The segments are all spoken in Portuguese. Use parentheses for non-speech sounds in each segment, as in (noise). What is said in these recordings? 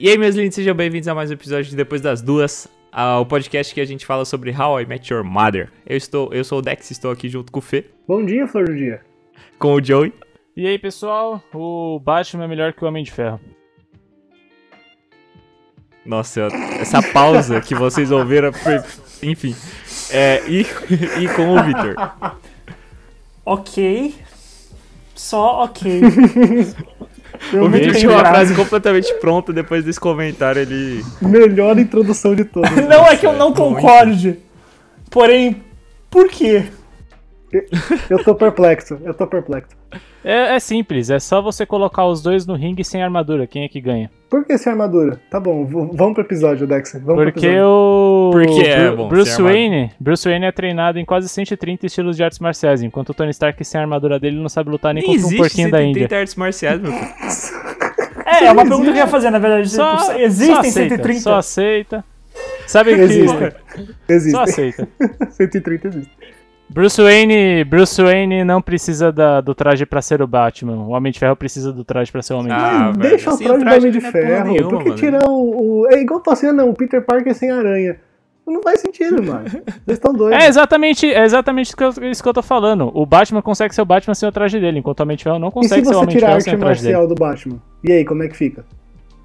E aí, meus lindos, sejam bem-vindos a mais um episódio de Depois das Duas, o podcast que a gente fala sobre How I Met Your Mother. Eu estou, eu sou o Dex, estou aqui junto com o Fê, Bom dia, Flor do Dia. com o Joey. E aí, pessoal, o Batman é melhor que o Homem de Ferro. Nossa, essa pausa que vocês ouviram foi. Enfim. É, e, (laughs) e com o Victor. Ok. Só ok. O muito Victor tinha uma frase completamente pronta, depois desse comentário ele. Melhor introdução de todas. Não é que eu não concorde. Porém, por quê? Eu tô perplexo, eu tô perplexo. É, é simples, é só você colocar os dois no ringue sem armadura. Quem é que ganha? Por que sem armadura? Tá bom, vamos pro episódio, Dex. Vamos pro Porque episódio. o Porque é bom Bruce. Wayne, Bruce Wayne é treinado em quase 130 estilos de artes marciais, enquanto o Tony Stark sem a armadura dele não sabe lutar nem, Nem contra um existe porquinho da 130 Índia. artes marciais, meu filho. (laughs) É, é uma pergunta que eu ia fazer, na verdade. Só, Tipo, só Existem aceita, 130? Só aceita. Sabe que Existem. (laughs) Só (laughs) Existe. aceita. 130 existe. Bruce Wayne, Bruce Wayne não precisa da- do traje pra ser o Batman. O Homem de Ferro precisa do traje pra ser o Homem de Ferro. Ah, Mas velho, deixa o assim, traje do traje Homem de é Ferro. nenhuma, Por que mano. tirar o, o- É igual tô assim, não, o Peter Parker sem aranha. Não faz sentido, mano. Vocês estão doidos. É exatamente, é exatamente isso que, eu, isso que eu tô falando. O Batman consegue ser o Batman sem o traje dele, enquanto o Homem de Ferro não e se consegue ser o você Homem de tirar a Ferro arte sem o traje dele. marcial do Batman? E aí, como é que fica?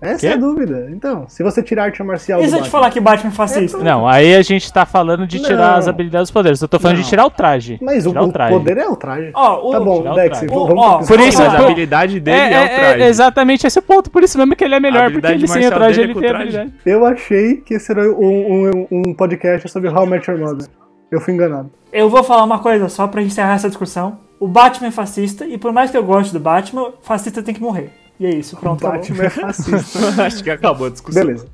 Essa Quê? é a dúvida. Então, se você tirar a arte marcial E se eu te falar que Batman é fascista? Não, aí a gente tá falando de tirar Não. as habilidades dos poderes. Eu tô falando Não. de tirar o traje. Mas o, o traje. poder é o traje. Ó, o, Tá bom, Dex, vamos Ó, pro por isso- Mas a habilidade dele é, o traje. exatamente esse o ponto. Por isso mesmo que ele é melhor, porque ele sem o traje dele é ele tem o traje. habilidade. Eu achei que esse era um, um, um podcast sobre How I Met Your Mother. Eu fui enganado. eu vou falar uma coisa só pra encerrar essa discussão. O Batman é fascista, e por mais que eu goste do Batman, fascista tem que morrer. E é isso, pronto, acabou. Batman é fascista. (laughs) Acho que acabou a discussão. Beleza.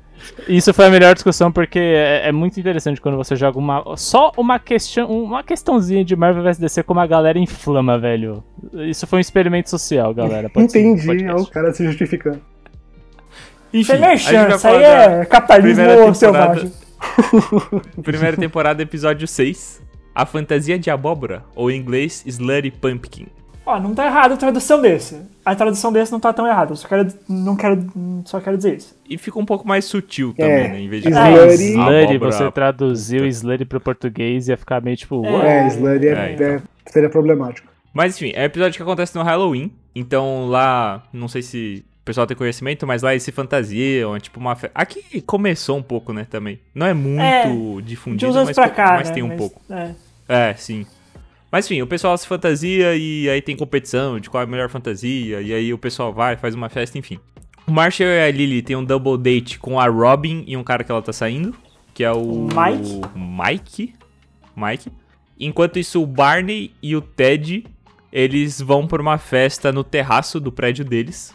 Isso foi a melhor discussão porque é, é muito interessante quando você joga uma só uma questão, uma questãozinha de Marvel vs DC como a galera inflama, velho. Isso foi um experimento social, galera. Pode ser um Entendi, ó, o cara se justificando. Isso é Enfim, gente vai isso aí é capitalismo primeira selvagem. (laughs) primeira temporada, episódio 6. A fantasia de abóbora, ou em inglês, Slutty Pumpkin. Ó, não tá errado a tradução desse. A tradução desse não tá tão errada. Eu só quero, não quero, só quero dizer isso. E fica um pouco mais sutil também, É, né? Em vez de Slutty, abóbora- você traduziu Slutty pro português ia ficar meio tipo, É. É, Sluddy é, É, então. é- seria problemático. Mas enfim, é um episódio que acontece no Halloween. Então lá, não sei se o pessoal tem conhecimento, mas lá eles se fantasiam, é tipo uma fe... Aqui começou um pouco, né, também. Não é muito É, De difundido, uns anos mas, cá, mas né? tem um Mas, pouco. É. É, sim. Mas enfim, o pessoal se fantasia e aí tem competição de qual é a melhor fantasia. E aí o pessoal vai, faz uma festa, enfim. O Marshall e a Lily tem um double date com a Robin e um cara que ela tá saindo, que é o. Mike? Mike. Mike. Enquanto isso, o Barney e o Ted eles vão pra uma festa no terraço do prédio deles.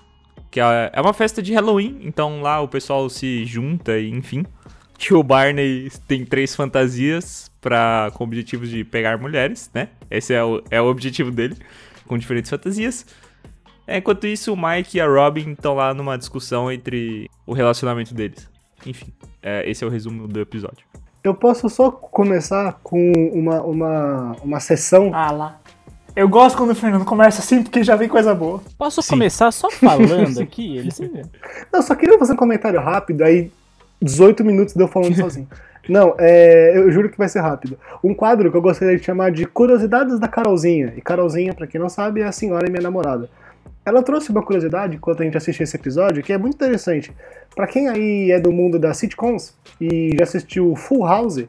Que é é uma festa de Halloween, então lá o pessoal se junta e enfim. (laughs) Que o Barney tem três fantasias pra, com objetivos de pegar mulheres, né? Esse é o, é o objetivo dele, com diferentes fantasias. É, Enquanto isso, o Mike e a Robin estão lá numa discussão entre o relacionamento deles. Enfim, é, esse é o resumo do episódio. Eu posso só começar com uma, uma, uma sessão. Ah lá. Eu gosto quando o Fernando começa assim, porque já vem coisa boa. Posso Sim. começar só falando (laughs) aqui? Ele se Eu só queria fazer um comentário rápido, aí 18 minutos deu falando (laughs) sozinho. Não, é, eu juro que vai ser rápido. Um quadro que eu gostaria de chamar de Curiosidades da Carolzinha. E Carolzinha, pra quem não sabe, é a senhora e minha namorada. Ela trouxe uma curiosidade enquanto a gente assiste esse episódio que é muito interessante. Pra quem aí é do mundo das sitcoms e já assistiu Full House,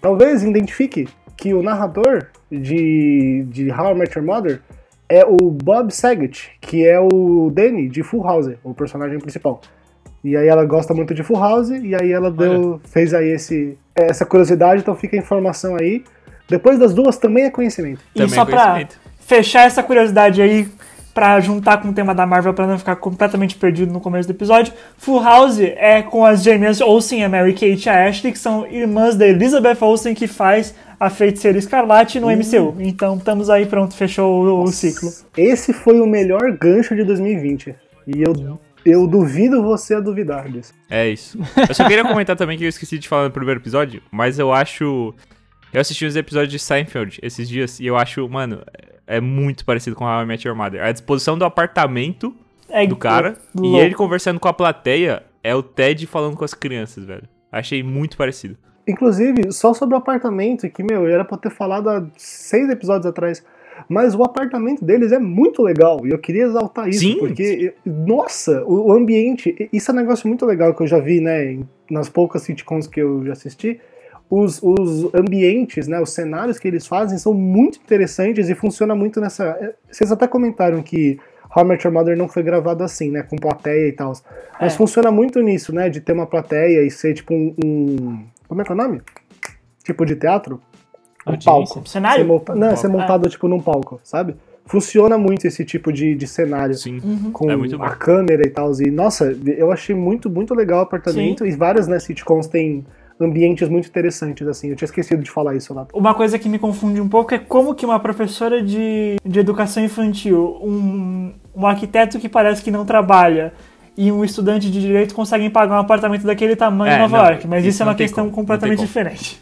talvez identifique que o narrador de, de How I Met Your Mother é o Bob Saget, que é o Danny de Full House, o personagem principal. E aí ela gosta muito de Full House, e aí ela deu, fez aí esse, essa curiosidade, então fica a informação aí. Depois das duas também é conhecimento. E Também só é pra fechar essa curiosidade aí, pra juntar com o tema da Marvel pra não ficar completamente perdido no começo do episódio, Full House é com as gêmeas Olsen, a Mary Kate e a Ashley, que são irmãs da Elizabeth Olsen, que faz a Feiticeira Escarlate no MCU. Então estamos aí, pronto, fechou o, o ciclo. Esse foi o melhor gancho de 2020. E eu, eu duvido você a duvidar disso. É isso. Eu só queria comentar também que eu esqueci de falar no primeiro episódio, mas eu acho Eu assisti os episódios de Seinfeld esses dias e eu acho, mano, é muito parecido com How I Met Your Mother. A disposição do apartamento É do cara e ele conversando com a plateia é o Ted falando com as crianças, velho. Achei muito parecido. Inclusive, só sobre o apartamento, que, meu, era pra ter falado há seis episódios atrás. Mas o apartamento deles é muito legal e eu queria exaltar isso, Sim. porque, nossa, o, ambiente, isso é um negócio muito legal que eu já vi, né, nas poucas sitcoms que eu já assisti. Os, os ambientes, né, os cenários que eles fazem são muito interessantes e funciona muito nessa. é, Vocês até comentaram que How I Met Your Mother não foi gravado assim, né, com plateia e tal. Mas É. funciona muito nisso, né, de ter uma plateia e ser tipo um. um- como é que é o nome? Tipo de teatro? Um Audiência. palco. Cenário? Ser monta- Não, Um ser palco. montado tipo num palco, sabe? Funciona muito esse tipo de, de cenário. Sim. Com É a câmera e tal. E, nossa, eu achei muito, muito legal o apartamento. E várias, né, sitcoms têm ambientes muito interessantes, assim. Eu tinha esquecido de falar isso lá. Uma coisa que me confunde um pouco é como que uma professora de, de educação infantil, um, um arquiteto que parece que não trabalha e um estudante de direito conseguem pagar um apartamento daquele tamanho É, em Nova não, York. Mas isso isso, é uma questão como, completamente diferente.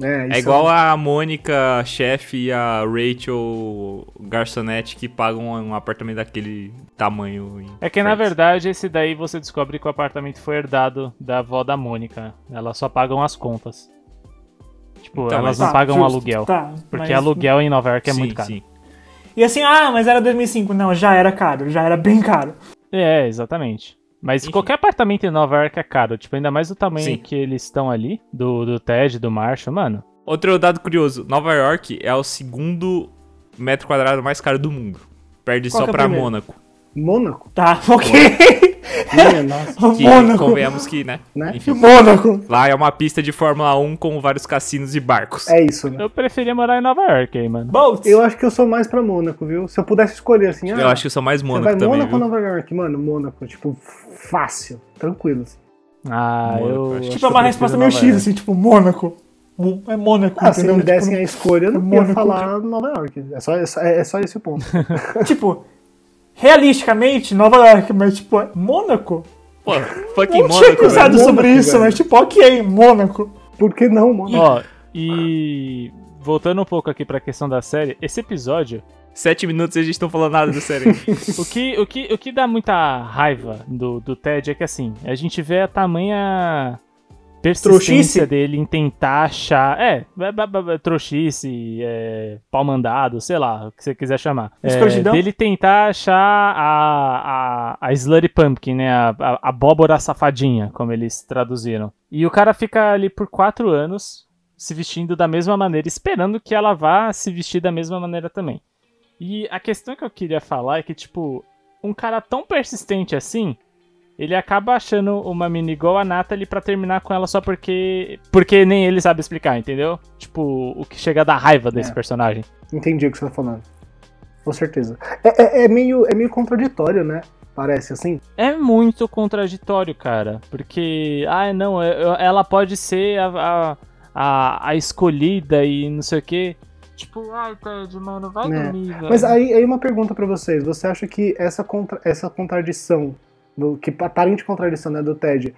É, É igual a Mônica, chefe, e a Rachel garçonete que pagam um apartamento daquele tamanho. em É que na verdade esse daí você descobre que o apartamento foi herdado da avó da Mônica. Elas só pagam as contas. Tipo, Então, elas mas- não Tá, pagam justo, aluguel. Tá, Porque mas- aluguel em Nova York é sim, muito caro. sim. E assim, ah, mas era 2005. Não, já era caro, já era bem caro. É, exatamente. Mas Enfim. qualquer apartamento em Nova York é caro. Tipo, ainda mais do tamanho Sim. que eles estão ali, do, do Ted, do Marshall, mano. Outro dado curioso: Nova York é o segundo metro quadrado mais caro do mundo. Perde Qual só é o pra primeiro? Mônaco. Mônaco? Tá, (laughs) ok. Minha (laughs) nossa, Que Mônaco. convenhamos que, né? né? Enfim. Mônaco. Lá é uma pista de Fórmula 1 com vários cassinos e barcos. É isso, né? Eu preferia morar em Nova York aí, mano. Boats. Eu acho que eu sou mais pra Mônaco, viu? Se eu pudesse escolher assim, ah, Eu acho que eu sou mais você Mônaco vai também. Mônaco ou? Nova York? Mano, Mônaco, tipo, fácil, tranquilo. assim. Ah, Mônaco, eu. Tipo, que é eu uma resposta meio X, assim, tipo, Mônaco. É Mônaco, Ah, se entendeu? me dessem Tipo, a escolha, eu não ia Mônaco. falar Nova York. É só, é só, é só esse o ponto. (laughs) tipo, realisticamente, Nova York, mas tipo, é Mônaco? Pô, fucking Não tinha Mônaco, pensado velho. sobre Mônaco, isso, velho. mas tipo, ok, Mônaco. Por que não, mano? Ó, e. Voltando um pouco aqui pra questão da série, esse episódio, Sete minutos e a gente não falou nada da série. (laughs) o que, o que, o que dá muita raiva do, do Ted é que assim, a gente vê a tamanha persistência Trouxice? dele em tentar achar. É, trouxice, é, pau mandado, sei lá, o que você quiser chamar. É, Escrotidão? dele tentar achar a, a, a Slutty Pumpkin, né? A, a, a abóbora safadinha, como eles traduziram. E o cara fica ali por quatro anos se vestindo da mesma maneira, esperando que ela vá se vestir da mesma maneira também. E a questão que eu queria falar é que, tipo, um cara tão persistente assim, ele acaba achando uma mina igual a Natalie pra terminar com ela só porque. Porque nem ele sabe explicar, entendeu? Tipo, o que chega a dar raiva desse É. personagem. Entendi o que você tá falando. Com certeza. É, é- é meio, é meio contraditório, né? Parece assim. É muito contraditório, cara. Porque, ah, não, ela pode ser a, a, a, escolhida e não sei o quê. Tipo, ai, Ted, mano, vai É. dormir, velho. Mas aí, aí uma pergunta pra vocês. Você acha que essa, contra, essa contradição, do, que aparente contradição né, do Ted,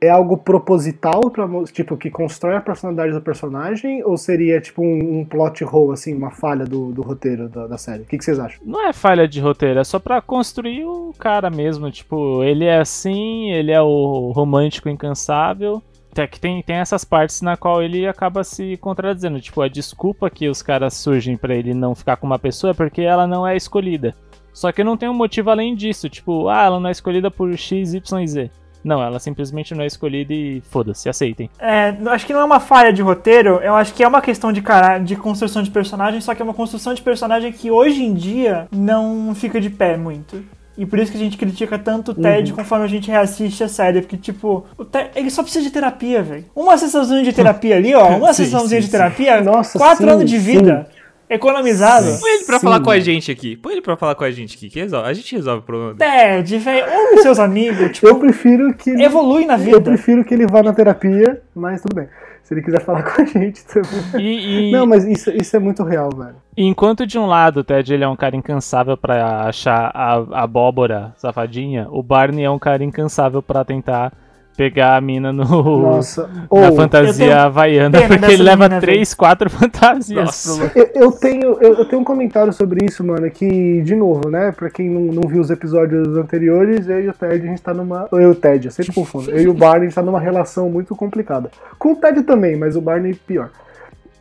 é algo proposital, mo- tipo, que constrói a personalidade do personagem? Ou seria, tipo, um, um plot hole, assim, uma falha do, do roteiro da, da série? O que, que vocês acham? Não é falha de roteiro, é só pra construir o cara mesmo. Tipo, ele é assim, ele é o romântico incansável. Até que tem, tem essas partes na qual ele acaba se contradizendo. Tipo, a desculpa que os caras surgem pra ele não ficar com uma pessoa é porque ela não é escolhida. Só que não tem um motivo além disso. Tipo, ah, ela não é escolhida por X, Y e Z. Não, ela simplesmente não é escolhida e foda-se, aceitem. É, acho que não é uma falha de roteiro, eu acho que é uma questão de, cara, de construção de personagem, só que é uma construção de personagem que hoje em dia não fica de pé muito. E por isso que a gente critica tanto o Ted Uhum. conforme a gente reassiste a série, porque, tipo, o Ted, ele só precisa de terapia, velho. Uma sessãozinha de terapia ali, ó, (laughs) uma Sim, sessãozinha sim, de terapia, Nossa, quatro sim, anos de vida, economizado. Sim. Põe ele pra Sim, falar com a gente aqui. Põe ele pra falar com a gente aqui. Que resolve. A gente resolve o problema dele. Ted, velho, ou seus amigos, tipo, Eu prefiro que ele, evolui na eu vida. prefiro que ele vá na terapia, mas tudo bem. Se ele quiser falar (laughs) com a gente também. E, e- Não, mas isso, isso é muito real, velho. Enquanto de um lado o Ted ele é um cara incansável pra achar a, a abóbora safadinha, o Barney é um cara incansável pra tentar pegar a mina no, Nossa. (laughs) na Ou, fantasia havaiana, porque ele leva menina, três, quatro (laughs) fantasias Nossa. eu, eu tenho, eu, eu tenho um comentário sobre isso, mano, que, de novo, né, pra quem não, não viu os episódios anteriores, eu e o Ted, a gente tá numa... Eu e o Ted, eu sempre confundo. Eu e o Barney, a gente tá numa relação muito complicada. Com o Ted também, mas o Barney pior.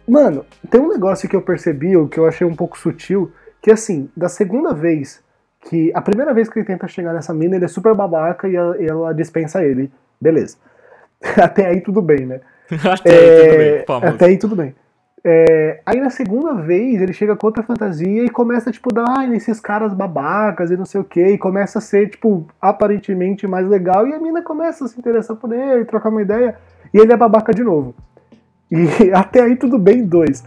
Mano, tem um negócio que eu percebi, o que eu achei um pouco sutil, que assim, da segunda vez que... A primeira vez que ele tenta chegar nessa mina, ele é super babaca e ela, e ela dispensa ele. Beleza. (laughs) Até aí tudo bem, né? (laughs) Até aí, tudo É, bem, famoso. Até aí tudo bem. É, aí na segunda vez ele chega com outra fantasia e começa, tipo, dar ai, nesses caras babacas e não sei o que, e começa a ser, tipo, aparentemente mais legal, e a mina começa a se interessar por ele, trocar uma ideia, e ele é babaca de novo. E (laughs) até aí tudo bem, dois.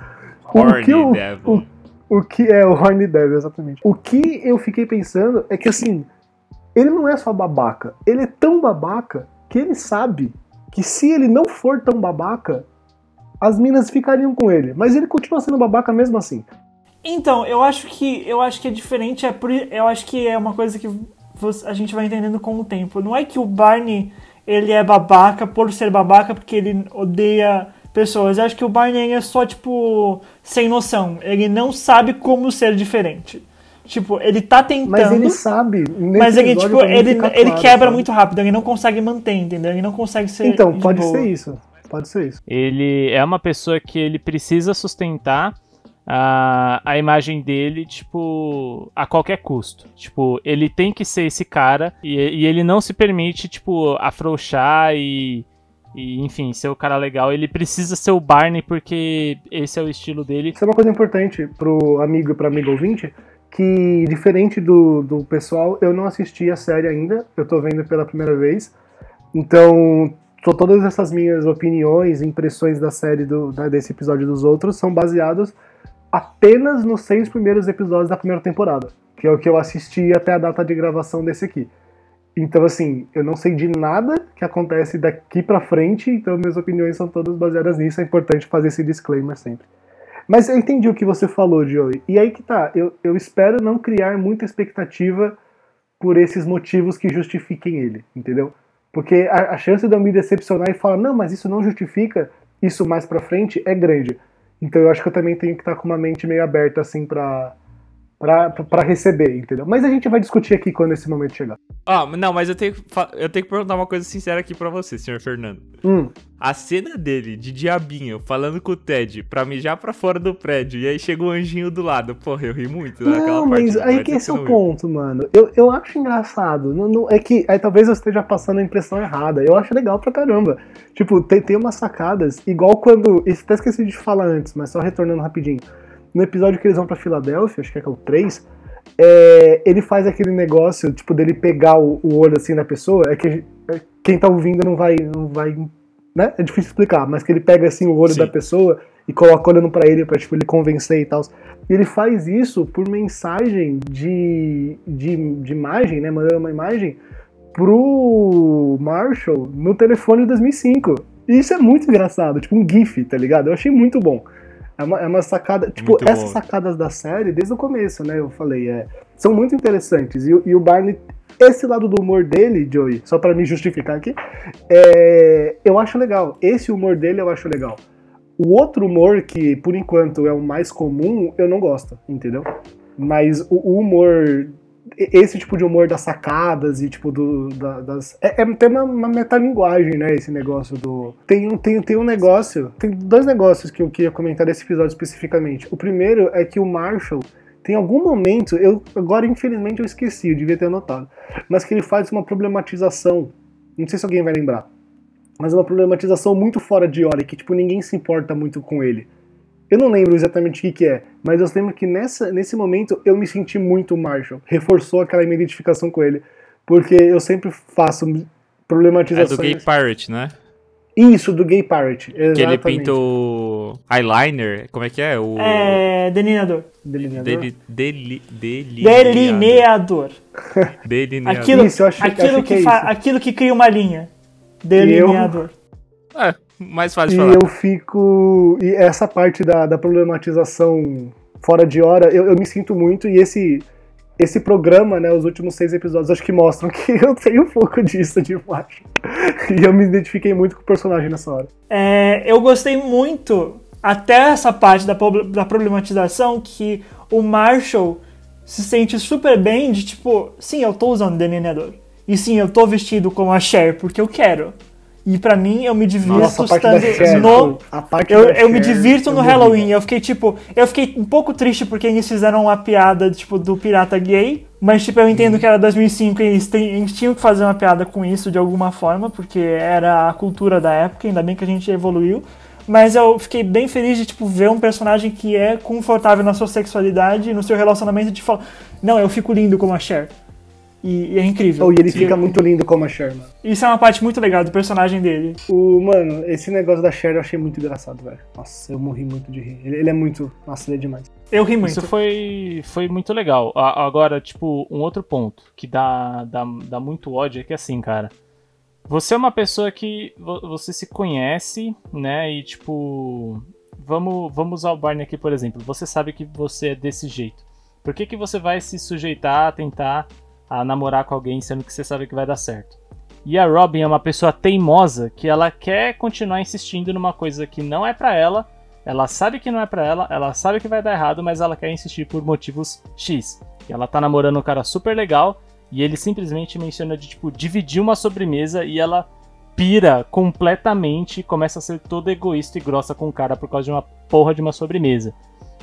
O Horny que eu- Devil. o que é o Horny Devil, exatamente. O que eu fiquei pensando é que assim, ele não é só babaca, ele é tão babaca que ele sabe que se ele não for tão babaca, as minas ficariam com ele. Mas ele continua sendo babaca mesmo assim. Então, eu acho que eu acho que é diferente, é por, eu acho que é uma coisa que a gente vai entendendo com o tempo. Não é que o Barney ele é babaca por ser babaca porque ele odeia pessoas. Eu acho que o Barney é só tipo sem noção. Ele não sabe como ser diferente. Tipo, ele tá tentando, Mas ele sabe. mas ele tipo, pra mim ele, fica ele claro, quebra sabe? muito rápido, ele não consegue manter, entendeu? Ele não consegue ser Então, de pode boa. ser isso. Pode ser isso. Ele é uma pessoa que ele precisa sustentar a, a imagem dele, tipo, a qualquer custo. Tipo, ele tem que ser esse cara e, e ele não se permite, tipo, afrouxar e, e, enfim, ser o cara legal. Ele precisa ser o Barney porque esse é o estilo dele. Isso é uma coisa importante pro amigo e pro amigo ouvinte, que diferente do, do pessoal, eu não assisti a série ainda, eu tô vendo pela primeira vez. Então, to- todas essas minhas opiniões, impressões da série do, desse episódio e dos outros são baseadas apenas nos seis primeiros episódios da primeira temporada, que é o que eu assisti até a data de gravação desse aqui. Então, assim, eu não sei de nada que acontece daqui pra frente, então minhas opiniões são todas baseadas nisso. É importante fazer esse disclaimer sempre. Mas eu entendi o que você falou, Joey. E aí que tá, eu, eu espero não criar muita expectativa por esses motivos que justifiquem ele, entendeu? Porque a, a chance de eu me decepcionar e falar, não, mas isso não justifica isso mais pra frente é grande. Então eu acho que eu também tenho que estar com uma mente meio aberta, assim, pra, pra, pra receber, entendeu? Mas a gente vai discutir aqui quando esse momento chegar. Ah, não, mas eu tenho, eu tenho que perguntar uma coisa sincera aqui pra você, senhor Fernando. Hum, A cena dele, de diabinho, falando com o Ted pra mijar pra fora do prédio, e aí chega o anjinho do lado. Porra, eu ri muito naquela Não, parte. mas vai aí que esse é o não ponto, mano. Eu, eu acho engraçado. Não, não- é que aí talvez eu esteja passando a impressão errada. Eu acho legal pra caramba. Tipo, tem, tem umas sacadas, igual quando. Isso até esqueci de falar antes, mas só retornando rapidinho. No episódio que eles vão pra Filadélfia, acho que é, que é o 3, é, ele faz aquele negócio, tipo, dele pegar o, o olho assim na pessoa. É que é, quem tá ouvindo não vai. Não vai né? É difícil explicar, mas que ele pega assim o olho Sim. da pessoa e coloca olhando pra ele pra tipo, ele convencer e tal. E ele faz isso por mensagem de, de, de imagem, né? Mandando uma imagem pro Marshall no telefone de 2005. E isso é muito engraçado, tipo um GIF, tá ligado? Eu achei muito bom. É uma, é uma sacada. Tipo, Muito essas bom. sacadas da série, desde o começo, né? Eu falei, é, são muito interessantes. E, o- e o Barney, esse lado do humor dele, Joey, só pra me justificar aqui, é, eu acho legal. Esse humor dele eu acho legal. O outro humor, que por enquanto é o mais comum, eu não gosto, entendeu? Mas o, o humor. Esse tipo de humor das sacadas e tipo do, da- das. É, é tem uma, uma metalinguagem, né? Esse negócio do. Tem, um- tem, tem um negócio. Tem dois negócios que eu queria comentar desse episódio especificamente. O primeiro é que o Marshall tem algum momento. Eu, agora, infelizmente, eu esqueci, eu devia ter anotado. Mas que ele faz uma problematização. Não sei se alguém vai lembrar mas uma problematização muito fora de hora, que tipo ninguém se importa muito com ele. Eu não lembro exatamente o que, que é, mas eu lembro que nessa, nesse momento eu me senti muito Marshall. Reforçou aquela minha identificação com ele. Porque eu sempre faço É do problematizações. Gay Pirate, né? Isso, do Gay Pirate. Que ele Exatamente. pinta o eyeliner. Como é que é? O É. Delineador. Delineador. dele, dele, delineador. Delineador. Delineador. Aquilo, Isso, eu acho- aquilo, acho que que é fa- aquilo que cria uma linha. Delineador. É, mais fácil E de falar. eu fico. E essa parte da, da problematização fora de hora, eu, eu me sinto muito, e esse. esse programa, né, os últimos seis episódios, acho que mostram que (laughs) eu tenho um pouco disso de macho. E eu me identifiquei muito com o personagem nessa hora. É, eu gostei muito, até essa parte da, da problematização, que o Marshall se sente super bem de tipo, sim, eu tô usando delineador. E sim, eu tô vestido como a Cher porque eu quero. E para mim, eu me divirto Nossa, estando no. eu, eu me divirto no Halloween. Eu fiquei, tipo. Eu fiquei um pouco triste porque eles fizeram uma piada, tipo, do pirata gay. Mas, tipo, eu entendo que era 2005 e eles, eles tinham que fazer uma piada com isso de alguma forma, porque era a cultura da época. Ainda bem que a gente evoluiu. Mas eu fiquei bem feliz de, tipo, ver um personagem que é confortável na sua sexualidade, no seu relacionamento, de falar: Não, eu fico lindo como a Cher. E, e é incrível. Oh, e ele fica muito lindo como a Cher, mano. Isso é uma parte muito legal do personagem dele. O, mano, esse negócio da Cher eu achei muito engraçado, velho. Nossa, eu morri muito de rir. Ele, ele, é muito. Nossa, ele é demais. Eu ri muito. Isso foi, foi muito legal. Agora, tipo, um outro ponto que dá, dá, dá muito ódio é que assim, cara. Você é uma pessoa que você se conhece, né? E tipo. Vamos, vamos usar o Barney aqui, por exemplo. Você sabe que você é desse jeito. Por que, que você vai se sujeitar a tentar a namorar com alguém sendo que você sabe que vai dar certo. E a Robin é uma pessoa teimosa que ela quer continuar insistindo numa coisa que não é para ela. Ela sabe que não é para ela, ela sabe que vai dar errado, mas ela quer insistir por motivos X. E ela tá namorando um cara super legal e ele simplesmente menciona de tipo dividir uma sobremesa e ela pira completamente, começa a ser toda egoísta e grossa com o cara por causa de uma porra de uma sobremesa.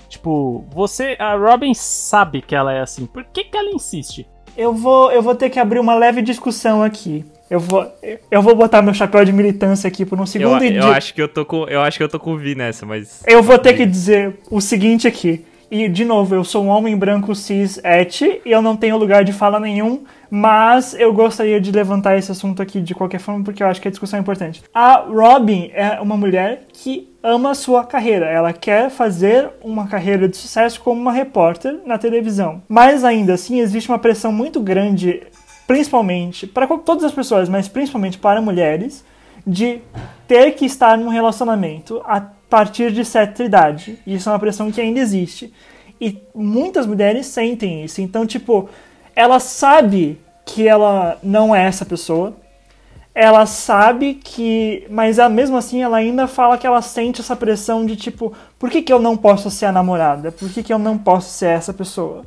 Tipo, você, a Robin sabe que ela é assim. Por que que ela insiste? Eu vou, eu vou ter que abrir uma leve discussão aqui. Eu vou, eu vou botar meu chapéu de militância aqui por um segundo eu, eu acho que eu tô com, eu acho que eu tô com o Vi nessa, mas eu vou ter que dizer o seguinte aqui. E de novo, eu sou um homem branco cis et e eu não tenho lugar de fala nenhum, mas eu gostaria de levantar esse assunto aqui de qualquer forma porque eu acho que a discussão é importante. A Robin é uma mulher que ama a sua carreira. Ela quer fazer uma carreira de sucesso como uma repórter na televisão. Mas ainda assim, existe uma pressão muito grande, principalmente para todas as pessoas, mas principalmente para mulheres, de ter que estar num relacionamento a partir de certa idade. Isso é uma pressão que ainda existe. E muitas mulheres sentem isso. Então, tipo, ela sabe que ela não é essa pessoa ela sabe que. Mas mesmo assim ela ainda fala que ela sente essa pressão de tipo, por que, que eu não posso ser a namorada? Por que, que eu não posso ser essa pessoa?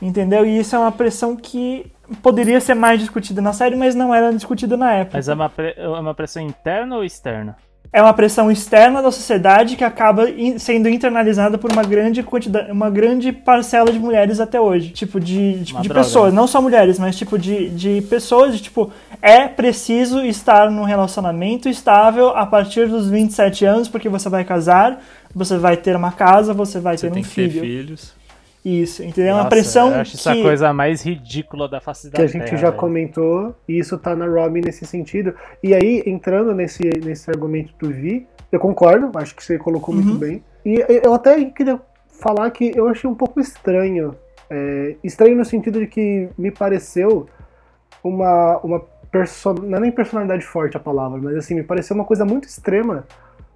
Entendeu? E isso é uma pressão que poderia ser mais discutida na série, mas não era discutida na época. Mas é uma, é uma pressão interna ou externa? É uma pressão externa da sociedade que acaba sendo internalizada por uma grande quantidade, uma grande parcela de mulheres até hoje. Tipo, de, tipo, de pessoas, não só mulheres, mas tipo de, de pessoas, de tipo, é preciso estar num relacionamento estável a partir dos 27 anos, porque você vai casar, você vai ter uma casa, você vai você ter um filho. Ter filhos. Isso, entendeu? Nossa, é uma pressão eu acho que... essa coisa mais ridícula da face da Que a gente já comentou, e isso tá na Robin nesse sentido. E aí, entrando nesse, nesse argumento do Vi, eu concordo, acho que você colocou uhum. muito bem. E eu até queria falar que eu achei um pouco estranho. É, estranho no sentido de que me pareceu uma, uma person... não é nem personalidade forte a palavra, mas assim, me pareceu uma coisa muito extrema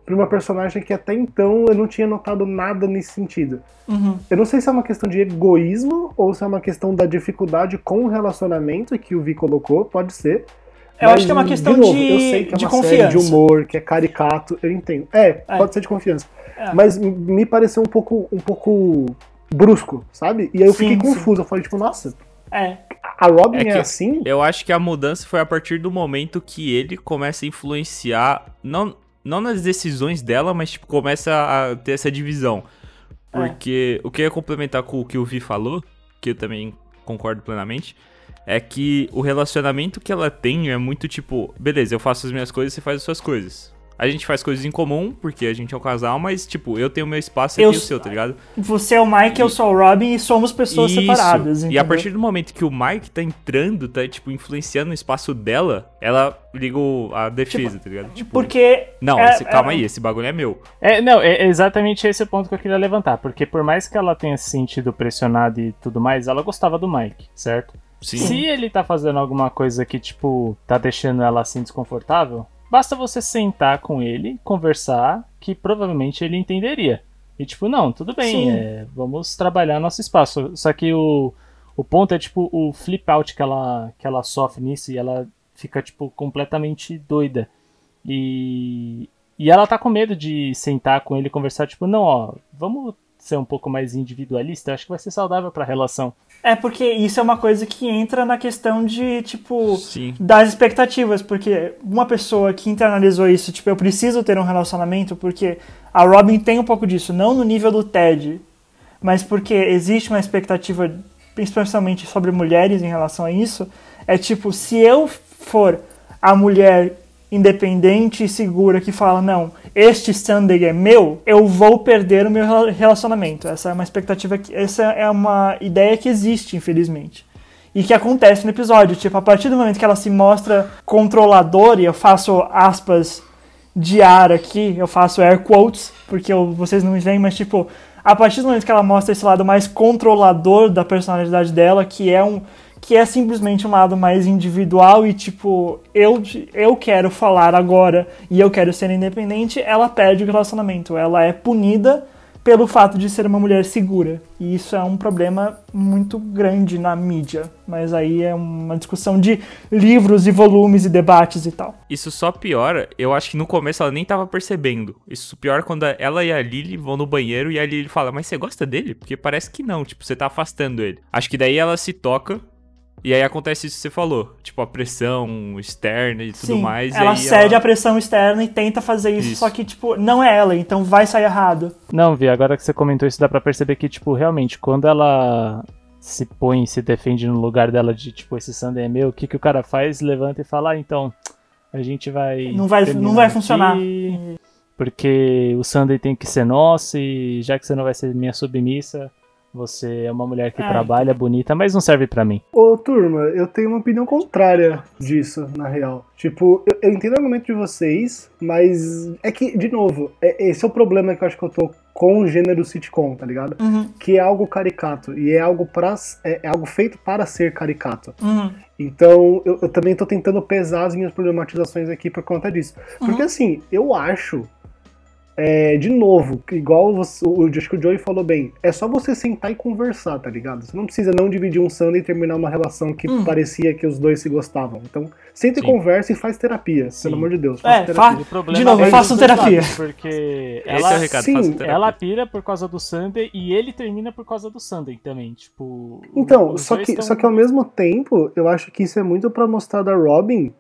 para uma personagem que até então eu não tinha notado nada nesse sentido. Uhum. Eu não sei se é uma questão de egoísmo ou se é uma questão da dificuldade com o relacionamento que o Vi colocou, pode ser. Eu Mas, acho que é uma questão de, novo, de, eu sei que é de uma confiança. de humor, que é caricato, eu entendo. É, é. pode ser de confiança. É. Mas me pareceu um pouco, um pouco brusco, sabe? E aí eu sim, fiquei confuso. Sim. Eu falei, tipo, nossa. É. A Robin é, é assim? Eu acho que a mudança foi a partir do momento que ele começa a influenciar. Não, não nas decisões dela, mas tipo, começa a ter essa divisão. É. Porque é. o que eu ia complementar com o que o Vi falou, que eu também concordo plenamente, é que o relacionamento que ela tem é muito tipo, beleza, eu faço as minhas coisas, você faz as suas coisas. A gente faz coisas em comum, porque a gente é um casal, mas, tipo, eu tenho o meu espaço e o seu, tá ligado? Você é o Mike, e... eu sou o Robin e somos pessoas Isso. separadas. Entendeu? E a partir do momento que o Mike tá entrando, tá, tipo, influenciando o espaço dela, ela liga a defesa, tipo, tá ligado? Tipo, porque. Não, é, esse, calma é... aí, esse bagulho é meu. É, não, é exatamente esse o ponto que eu queria levantar. Porque por mais que ela tenha se sentido pressionada e tudo mais, ela gostava do Mike, certo? Sim. Se ele tá fazendo alguma coisa que, tipo, tá deixando ela assim desconfortável, Basta você sentar com ele, conversar, que provavelmente ele entenderia. E tipo, não, tudo bem, é, vamos trabalhar nosso espaço. Só que o, O ponto é, tipo, o flip out que ela, que ela sofre nisso e ela fica, tipo, completamente doida. E, e ela tá com medo de sentar com ele e conversar, tipo, não, ó, vamos ser um pouco mais individualista, acho que vai ser saudável pra relação. É porque isso é uma coisa que entra na questão de, tipo, Sim. das expectativas, porque uma pessoa que internalizou isso, tipo, eu preciso ter um relacionamento, porque a Robin tem um pouco disso, não no nível do Ted, mas porque existe uma expectativa, especialmente sobre mulheres em relação a isso, é tipo, se eu for a mulher independente e segura que fala, não, este Sunday é meu, eu vou perder o meu rela- relacionamento. Essa é uma expectativa, que, essa é uma ideia que existe, infelizmente. E que acontece no episódio. Tipo, a partir do momento que ela se mostra controladora, e eu faço aspas de ar aqui, eu faço air quotes, porque eu- vocês não me veem, mas tipo, a partir do momento que ela mostra esse lado mais controlador da personalidade dela, que é um que é simplesmente um lado mais individual e tipo, eu eu quero falar agora e eu quero ser independente, ela perde o relacionamento, ela é punida pelo fato de ser uma mulher segura. E isso é um problema muito grande na mídia, mas aí é uma discussão de livros e volumes e debates e tal. Isso só piora, eu acho que no começo ela nem tava percebendo. Isso piora quando ela e a Lily vão no banheiro e a Lily fala, mas você gosta dele? Porque parece que não, tipo, você tá afastando ele. Acho que daí ela se toca e aí acontece isso que você falou, tipo, a pressão externa e tudo Sim, mais. e ela aí cede a pressão externa e tenta fazer isso, Isso. só que, tipo, não é ela, então vai sair errado. Não, Vi, agora que você comentou isso, dá pra perceber que, tipo, realmente, quando ela se põe, se defende no lugar dela de, tipo, esse Sunday é meu, o que, que o cara faz? Levanta e fala, ah, então, a gente vai. Não vai- não vai aqui, funcionar. Porque o Sunday tem que ser nosso e já que você não vai ser minha submissa, você é uma mulher que Ah, trabalha, bonita, mas não serve pra mim. Ô, turma, eu tenho uma opinião contrária disso, na real. Tipo, eu, eu entendo o argumento de vocês, mas é que, de novo, é- esse é o problema que eu acho que eu tô com o gênero sitcom, tá ligado? Uhum, Que é algo caricato, e é algo, pra, é, é algo feito para ser caricato. uhum. Então, eu, eu também tô tentando pesar as minhas problematizações aqui por conta disso. Porque, assim, eu acho, é, de novo, que igual você- o, acho que o Joey falou bem, é só você sentar e conversar, tá ligado? Você não precisa não dividir um Sunday e terminar uma relação que Hum. parecia que os dois se gostavam. Então, senta e Sim. conversa e faz terapia, Sim. pelo amor de Deus. É, Faz terapia. fa- De novo, é façam terapia. lados, Porque Esse ela, é o recado, sim, faça terapia. ela pira por causa do Sunday e ele termina por causa do Sunday também. Tipo. Então, só que, tão- só que ao mesmo tempo, eu acho que isso é muito pra mostrar da Robin.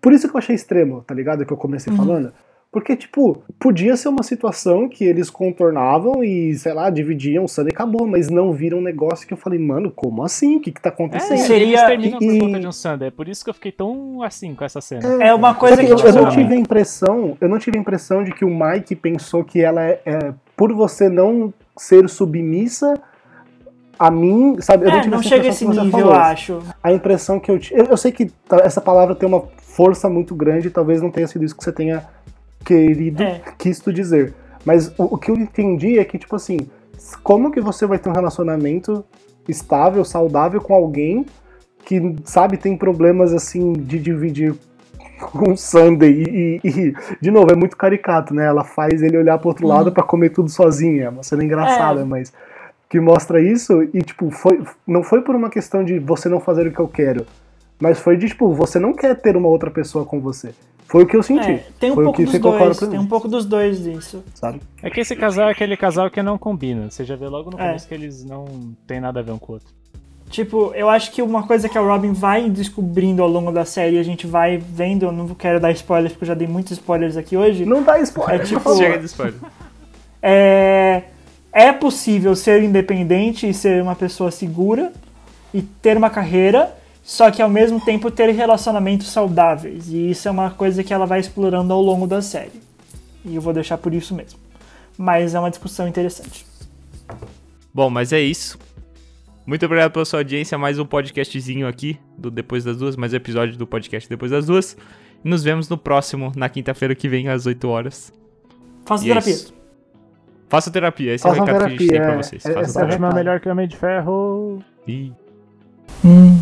Por isso que eu achei extremo, tá ligado? Que eu comecei Uhum. falando. Porque, tipo, podia ser uma situação que eles contornavam e, sei lá, dividiam o Sunday e acabou, mas não viram um negócio que eu falei, mano, como assim? O que que tá É, acontecendo? Seria- eles terminam e- por conta de um Sunday. É por isso que eu fiquei tão assim com essa cena. É uma Só coisa que que, eu, eu não tive a impressão, eu não tive a impressão de que o Mike pensou que ela é, é, por você não ser submissa a mim, sabe? Eu é, tive não essa chega a esse nível, eu acho. a impressão que eu tive. Eu, eu sei que essa palavra tem uma força muito grande, talvez não tenha sido isso que você tenha querido, É. quisto dizer. Mas o, o que eu entendi é que, tipo assim, como que você vai ter um relacionamento estável, saudável com alguém que, sabe, tem problemas assim de dividir com Sunday e, e- e, de novo, é muito caricato, né? Ela faz ele olhar pro outro lado pra comer tudo sozinha. É uma cena engraçada, É. mas que mostra isso e, tipo, foi, não foi por uma questão de você não fazer o que eu quero, mas foi de, tipo, você não quer ter uma outra pessoa com você. Foi o que eu senti. É, tem um foi pouco dos dois, tem mim, um pouco dos dois disso. sabe? É que esse casal é aquele casal que não combina. Você já vê logo no É. começo que eles não têm nada a ver um com o outro. Tipo, eu acho que uma coisa que a Robin vai descobrindo ao longo da série, a gente vai vendo, eu não quero dar spoilers porque eu já dei muitos spoilers aqui hoje. Não dá spoiler, É tipo-. Chega de spoiler. (laughs) É, é possível ser independente e ser uma pessoa segura e ter uma carreira, só que ao mesmo tempo ter relacionamentos saudáveis. E isso é uma coisa que ela vai explorando ao longo da série. E eu vou deixar por isso mesmo. Mas é uma discussão interessante. Bom, mas é isso. Muito obrigado pela sua audiência. Mais um podcastzinho aqui do Depois das Duas, mais um episódio do podcast Depois das Duas. E nos vemos no próximo, na quinta-feira que vem, às 8 horas. Faça E é terapia. isso. Faça terapia, esse é o recado que a gente tem terapia, pra é. vocês. É- Faça essa é a terapia. É melhor que Homem de Ferro. Ih. Hum.